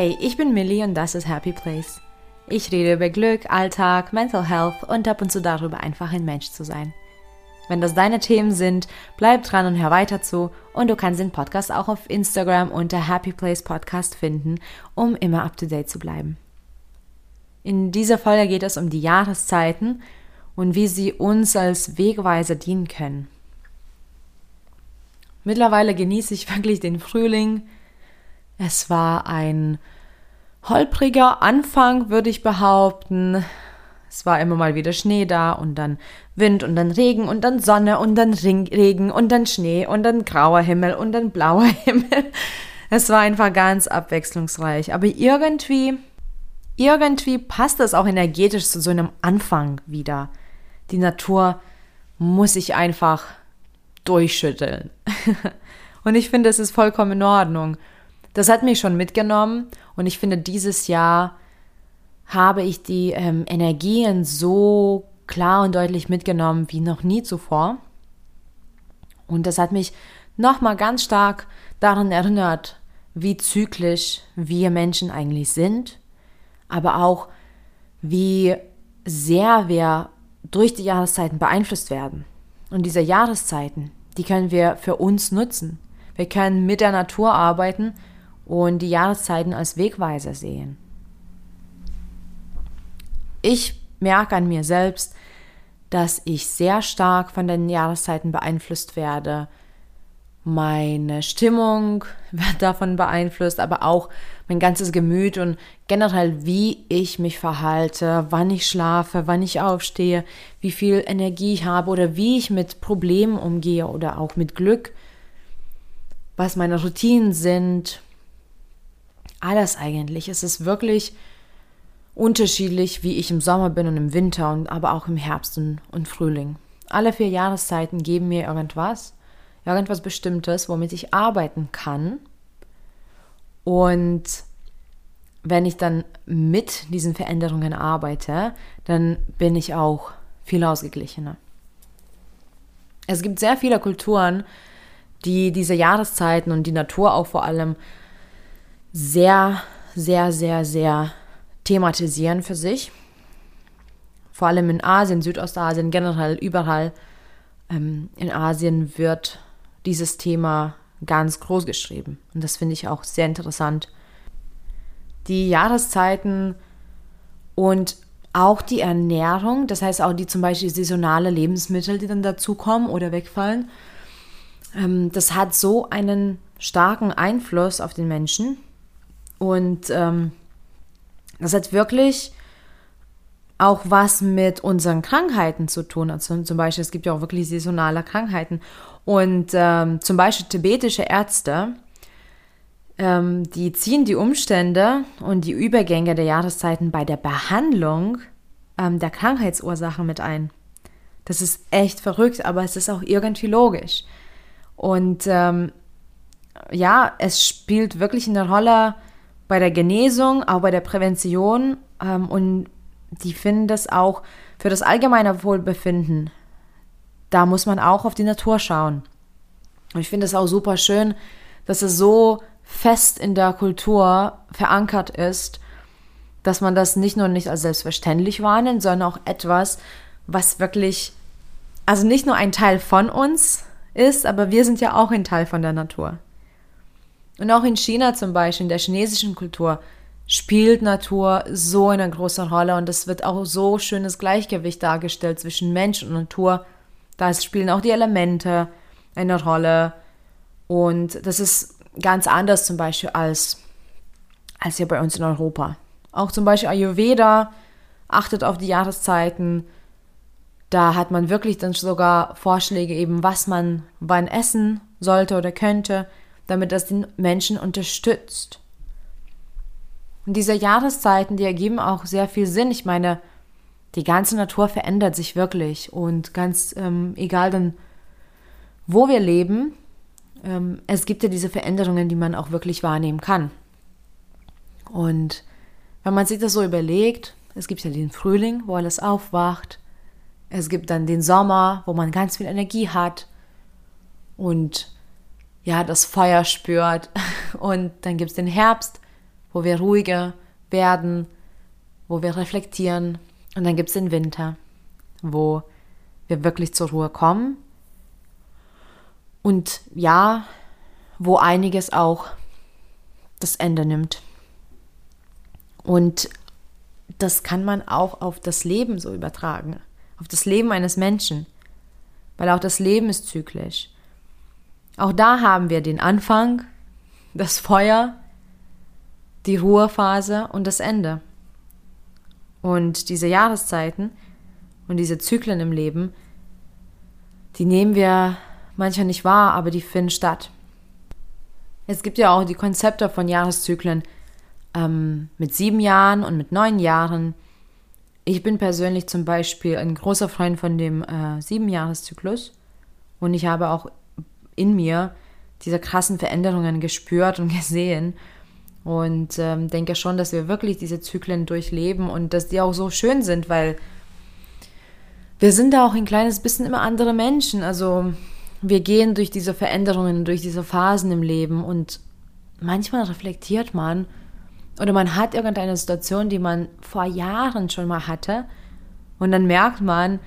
Hey, ich bin Millie und das ist Happy Place. Ich rede über Glück, Alltag, Mental Health und ab und zu darüber, einfach ein Mensch zu sein. Wenn das deine Themen sind, bleib dran und hör weiter zu und du kannst den Podcast auch auf Instagram unter Happy Place Podcast finden, um immer up to date zu bleiben. In dieser Folge geht es um die Jahreszeiten und wie sie uns als Wegweiser dienen können. Mittlerweile genieße ich wirklich den Frühling. Es war ein holpriger Anfang, würde ich behaupten. Es war immer mal wieder Schnee da und dann Wind und dann Regen und dann Sonne und dann Regen und dann Schnee und dann grauer Himmel und dann blauer Himmel. Es war einfach ganz abwechslungsreich. Aber irgendwie, irgendwie passt das auch energetisch zu so einem Anfang wieder. Die Natur muss sich einfach durchschütteln. und ich finde, es ist vollkommen in Ordnung. Das hat mich schon mitgenommen und ich finde, dieses Jahr habe ich die ähm, Energien so klar und deutlich mitgenommen wie noch nie zuvor. Und das hat mich nochmal ganz stark daran erinnert, wie zyklisch wir Menschen eigentlich sind, aber auch wie sehr wir durch die Jahreszeiten beeinflusst werden. Und diese Jahreszeiten, die können wir für uns nutzen. Wir können mit der Natur arbeiten und die Jahreszeiten als Wegweiser sehen. Ich merke an mir selbst, dass ich sehr stark von den Jahreszeiten beeinflusst werde. Meine Stimmung wird davon beeinflusst, aber auch mein ganzes Gemüt und generell, wie ich mich verhalte, wann ich schlafe, wann ich aufstehe, wie viel Energie ich habe oder wie ich mit Problemen umgehe oder auch mit Glück, was meine Routinen sind. Alles eigentlich. Es ist wirklich unterschiedlich, wie ich im Sommer bin und im Winter und aber auch im Herbst und, und Frühling. Alle vier Jahreszeiten geben mir irgendwas, irgendwas Bestimmtes, womit ich arbeiten kann. Und wenn ich dann mit diesen Veränderungen arbeite, dann bin ich auch viel ausgeglichener. Es gibt sehr viele Kulturen, die diese Jahreszeiten und die Natur auch vor allem sehr, sehr, sehr, sehr thematisieren für sich. Vor allem in Asien, Südostasien, generell überall ähm, in Asien wird dieses Thema ganz groß geschrieben. Und das finde ich auch sehr interessant. Die Jahreszeiten und auch die Ernährung, das heißt auch die zum Beispiel saisonale Lebensmittel, die dann dazukommen oder wegfallen, ähm, das hat so einen starken Einfluss auf den Menschen. Und ähm, das hat wirklich auch was mit unseren Krankheiten zu tun. Also zum Beispiel, es gibt ja auch wirklich saisonale Krankheiten. Und ähm, zum Beispiel tibetische Ärzte, ähm, die ziehen die Umstände und die Übergänge der Jahreszeiten bei der Behandlung ähm, der Krankheitsursachen mit ein. Das ist echt verrückt, aber es ist auch irgendwie logisch. Und ähm, ja, es spielt wirklich eine Rolle, bei der Genesung, auch bei der Prävention ähm, und die finden das auch für das allgemeine Wohlbefinden. Da muss man auch auf die Natur schauen. Und ich finde es auch super schön, dass es so fest in der Kultur verankert ist, dass man das nicht nur nicht als selbstverständlich wahrnimmt, sondern auch etwas, was wirklich, also nicht nur ein Teil von uns ist, aber wir sind ja auch ein Teil von der Natur. Und auch in China zum Beispiel, in der chinesischen Kultur, spielt Natur so eine große Rolle und es wird auch so schönes Gleichgewicht dargestellt zwischen Mensch und Natur. Da spielen auch die Elemente eine Rolle und das ist ganz anders zum Beispiel als, als hier bei uns in Europa. Auch zum Beispiel Ayurveda achtet auf die Jahreszeiten. Da hat man wirklich dann sogar Vorschläge eben, was man wann essen sollte oder könnte damit das den Menschen unterstützt. Und diese Jahreszeiten, die ergeben auch sehr viel Sinn. Ich meine, die ganze Natur verändert sich wirklich und ganz ähm, egal dann, wo wir leben, ähm, es gibt ja diese Veränderungen, die man auch wirklich wahrnehmen kann. Und wenn man sich das so überlegt, es gibt ja den Frühling, wo alles aufwacht. Es gibt dann den Sommer, wo man ganz viel Energie hat. Und ja, das Feuer spürt. Und dann gibt es den Herbst, wo wir ruhiger werden, wo wir reflektieren. Und dann gibt es den Winter, wo wir wirklich zur Ruhe kommen. Und ja, wo einiges auch das Ende nimmt. Und das kann man auch auf das Leben so übertragen, auf das Leben eines Menschen, weil auch das Leben ist zyklisch. Auch da haben wir den Anfang, das Feuer, die Ruhephase und das Ende. Und diese Jahreszeiten und diese Zyklen im Leben, die nehmen wir manchmal nicht wahr, aber die finden statt. Es gibt ja auch die Konzepte von Jahreszyklen ähm, mit sieben Jahren und mit neun Jahren. Ich bin persönlich zum Beispiel ein großer Freund von dem äh, Siebenjahreszyklus und ich habe auch in mir diese krassen Veränderungen gespürt und gesehen und ähm, denke schon, dass wir wirklich diese Zyklen durchleben und dass die auch so schön sind, weil wir sind da auch ein kleines bisschen immer andere Menschen. Also wir gehen durch diese Veränderungen, durch diese Phasen im Leben und manchmal reflektiert man oder man hat irgendeine Situation, die man vor Jahren schon mal hatte und dann merkt man,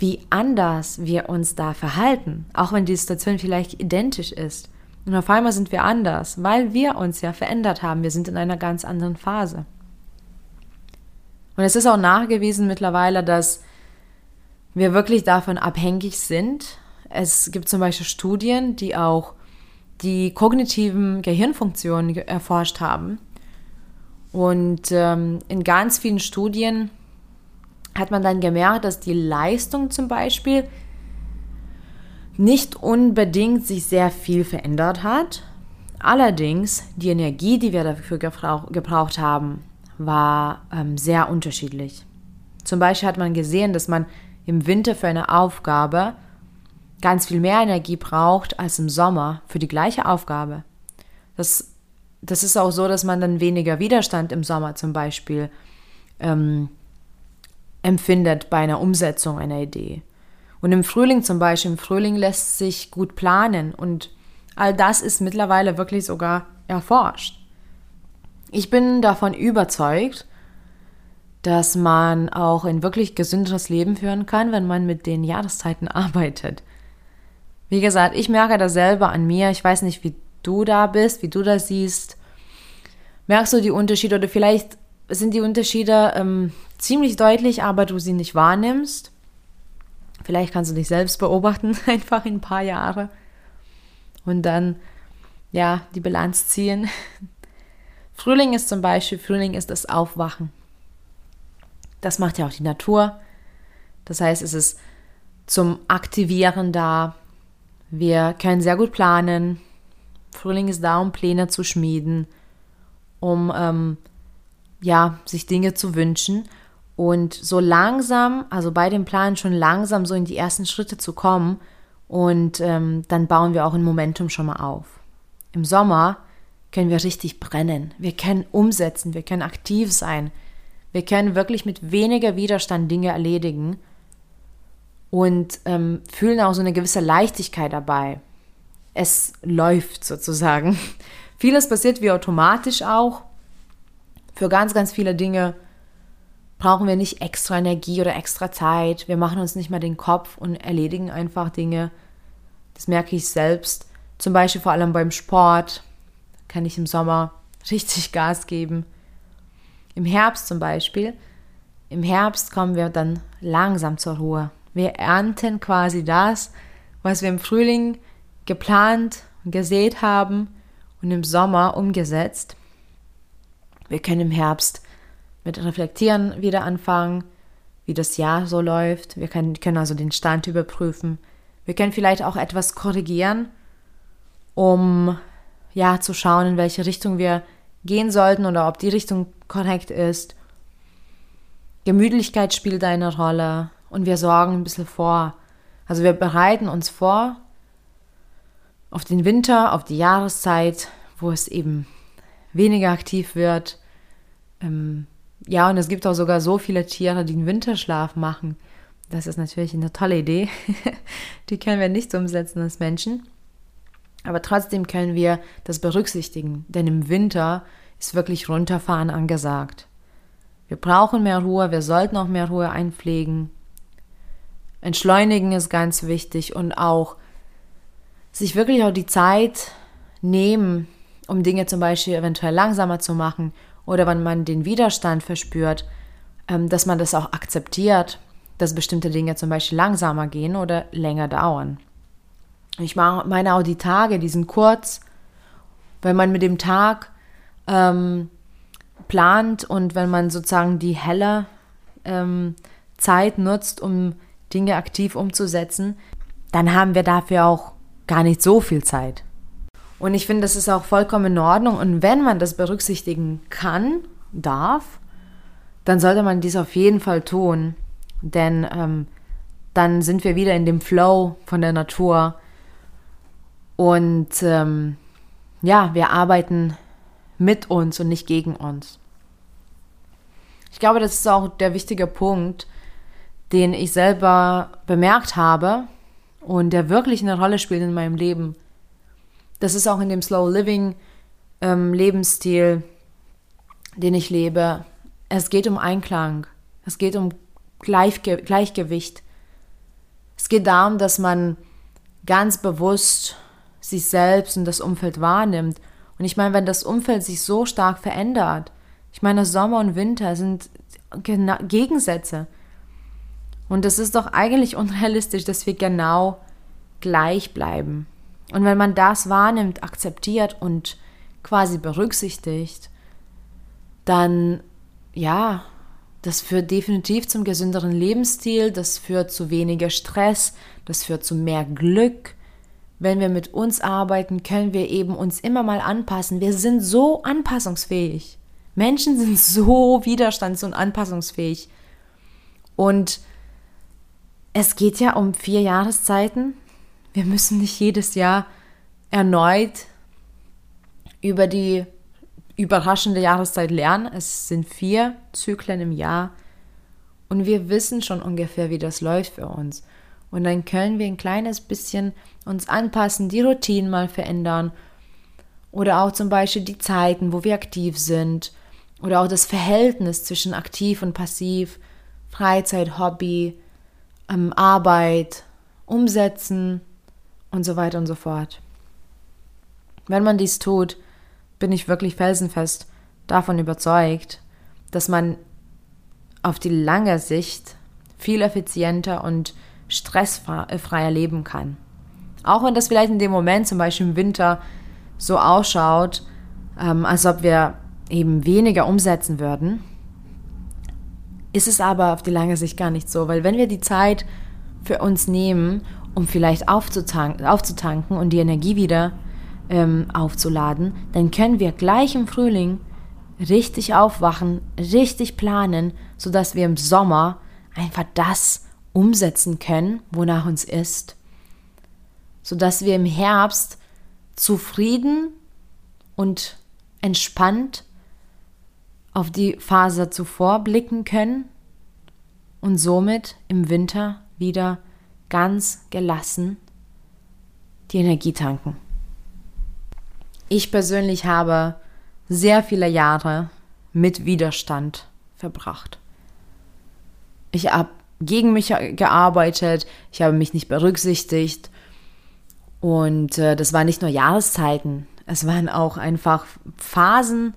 wie anders wir uns da verhalten, auch wenn die Situation vielleicht identisch ist. Und auf einmal sind wir anders, weil wir uns ja verändert haben. Wir sind in einer ganz anderen Phase. Und es ist auch nachgewiesen mittlerweile, dass wir wirklich davon abhängig sind. Es gibt zum Beispiel Studien, die auch die kognitiven Gehirnfunktionen erforscht haben. Und ähm, in ganz vielen Studien hat man dann gemerkt, dass die Leistung zum Beispiel nicht unbedingt sich sehr viel verändert hat. Allerdings die Energie, die wir dafür gebraucht haben, war ähm, sehr unterschiedlich. Zum Beispiel hat man gesehen, dass man im Winter für eine Aufgabe ganz viel mehr Energie braucht als im Sommer für die gleiche Aufgabe. Das, das ist auch so, dass man dann weniger Widerstand im Sommer zum Beispiel ähm, empfindet bei einer Umsetzung einer Idee. Und im Frühling zum Beispiel, im Frühling lässt sich gut planen und all das ist mittlerweile wirklich sogar erforscht. Ich bin davon überzeugt, dass man auch ein wirklich gesünderes Leben führen kann, wenn man mit den Jahreszeiten arbeitet. Wie gesagt, ich merke das selber an mir. Ich weiß nicht, wie du da bist, wie du das siehst. Merkst du die Unterschiede oder vielleicht sind die Unterschiede ähm, ziemlich deutlich, aber du sie nicht wahrnimmst? Vielleicht kannst du dich selbst beobachten, einfach in ein paar Jahre. Und dann, ja, die Bilanz ziehen. Frühling ist zum Beispiel, Frühling ist das Aufwachen. Das macht ja auch die Natur. Das heißt, es ist zum Aktivieren da. Wir können sehr gut planen. Frühling ist da, um Pläne zu schmieden, um ähm, ja, sich Dinge zu wünschen und so langsam, also bei dem Plan schon langsam so in die ersten Schritte zu kommen und ähm, dann bauen wir auch ein Momentum schon mal auf. Im Sommer können wir richtig brennen, wir können umsetzen, wir können aktiv sein, wir können wirklich mit weniger Widerstand Dinge erledigen und ähm, fühlen auch so eine gewisse Leichtigkeit dabei. Es läuft sozusagen. Vieles passiert wie automatisch auch. Für ganz, ganz viele Dinge brauchen wir nicht extra Energie oder extra Zeit. Wir machen uns nicht mehr den Kopf und erledigen einfach Dinge. Das merke ich selbst. Zum Beispiel vor allem beim Sport kann ich im Sommer richtig Gas geben. Im Herbst zum Beispiel. Im Herbst kommen wir dann langsam zur Ruhe. Wir ernten quasi das, was wir im Frühling geplant und gesät haben und im Sommer umgesetzt. Wir können im Herbst mit Reflektieren wieder anfangen, wie das Jahr so läuft. Wir können, können also den Stand überprüfen. Wir können vielleicht auch etwas korrigieren, um ja zu schauen, in welche Richtung wir gehen sollten oder ob die Richtung korrekt ist. Gemütlichkeit spielt eine Rolle und wir sorgen ein bisschen vor. Also wir bereiten uns vor auf den Winter, auf die Jahreszeit, wo es eben weniger aktiv wird. Ähm, ja, und es gibt auch sogar so viele Tiere, die einen Winterschlaf machen. Das ist natürlich eine tolle Idee. die können wir nicht umsetzen als Menschen. Aber trotzdem können wir das berücksichtigen. Denn im Winter ist wirklich runterfahren angesagt. Wir brauchen mehr Ruhe, wir sollten auch mehr Ruhe einpflegen. Entschleunigen ist ganz wichtig und auch sich wirklich auch die Zeit nehmen, um Dinge zum Beispiel eventuell langsamer zu machen oder wenn man den Widerstand verspürt, ähm, dass man das auch akzeptiert, dass bestimmte Dinge zum Beispiel langsamer gehen oder länger dauern. Ich meine auch die Tage, die sind kurz, wenn man mit dem Tag ähm, plant und wenn man sozusagen die helle ähm, Zeit nutzt, um Dinge aktiv umzusetzen, dann haben wir dafür auch gar nicht so viel Zeit. Und ich finde, das ist auch vollkommen in Ordnung. Und wenn man das berücksichtigen kann, darf, dann sollte man dies auf jeden Fall tun. Denn ähm, dann sind wir wieder in dem Flow von der Natur. Und ähm, ja, wir arbeiten mit uns und nicht gegen uns. Ich glaube, das ist auch der wichtige Punkt, den ich selber bemerkt habe und der wirklich eine Rolle spielt in meinem Leben. Das ist auch in dem Slow Living ähm, Lebensstil, den ich lebe. Es geht um Einklang. Es geht um Gleichge Gleichgewicht. Es geht darum, dass man ganz bewusst sich selbst und das Umfeld wahrnimmt. Und ich meine, wenn das Umfeld sich so stark verändert, ich meine, Sommer und Winter sind Gegensätze. Und es ist doch eigentlich unrealistisch, dass wir genau gleich bleiben. Und wenn man das wahrnimmt, akzeptiert und quasi berücksichtigt, dann ja, das führt definitiv zum gesünderen Lebensstil, das führt zu weniger Stress, das führt zu mehr Glück. Wenn wir mit uns arbeiten, können wir eben uns immer mal anpassen. Wir sind so anpassungsfähig. Menschen sind so widerstands- und anpassungsfähig. Und es geht ja um vier Jahreszeiten. Wir müssen nicht jedes Jahr erneut über die überraschende Jahreszeit lernen. Es sind vier Zyklen im Jahr. Und wir wissen schon ungefähr, wie das läuft für uns. Und dann können wir ein kleines bisschen uns anpassen, die Routinen mal verändern. Oder auch zum Beispiel die Zeiten, wo wir aktiv sind. Oder auch das Verhältnis zwischen aktiv und passiv, Freizeit, Hobby, ähm, Arbeit, Umsetzen und so weiter und so fort. Wenn man dies tut, bin ich wirklich felsenfest davon überzeugt, dass man auf die lange Sicht viel effizienter und stressfreier leben kann. Auch wenn das vielleicht in dem Moment, zum Beispiel im Winter, so ausschaut, ähm, als ob wir eben weniger umsetzen würden, ist es aber auf die lange Sicht gar nicht so, weil wenn wir die Zeit für uns nehmen, um vielleicht aufzutanken, aufzutanken und die Energie wieder ähm, aufzuladen, dann können wir gleich im Frühling richtig aufwachen, richtig planen, sodass wir im Sommer einfach das umsetzen können, wonach uns ist, sodass wir im Herbst zufrieden und entspannt auf die Phase zuvor blicken können und somit im Winter wieder ganz gelassen die Energie tanken. Ich persönlich habe sehr viele Jahre mit Widerstand verbracht. Ich habe gegen mich gearbeitet, ich habe mich nicht berücksichtigt und äh, das waren nicht nur Jahreszeiten, es waren auch einfach Phasen,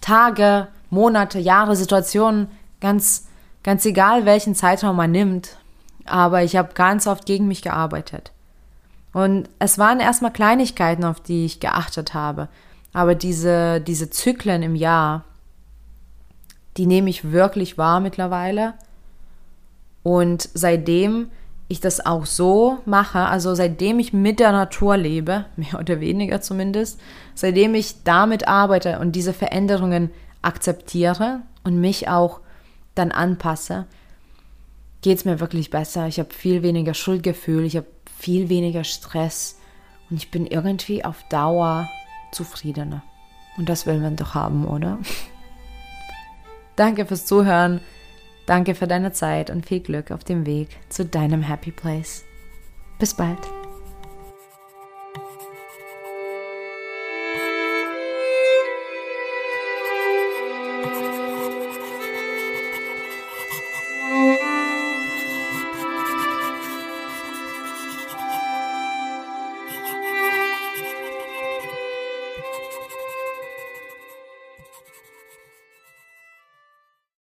Tage, Monate, Jahre, Situationen, ganz, ganz egal, welchen Zeitraum man nimmt. Aber ich habe ganz oft gegen mich gearbeitet. Und es waren erstmal Kleinigkeiten, auf die ich geachtet habe. Aber diese, diese Zyklen im Jahr, die nehme ich wirklich wahr mittlerweile. Und seitdem ich das auch so mache, also seitdem ich mit der Natur lebe, mehr oder weniger zumindest, seitdem ich damit arbeite und diese Veränderungen akzeptiere und mich auch dann anpasse, geht es mir wirklich besser. Ich habe viel weniger Schuldgefühl, ich habe viel weniger Stress und ich bin irgendwie auf Dauer zufriedener. Und das will man doch haben, oder? Danke fürs Zuhören. Danke für deine Zeit und viel Glück auf dem Weg zu deinem Happy Place. Bis bald.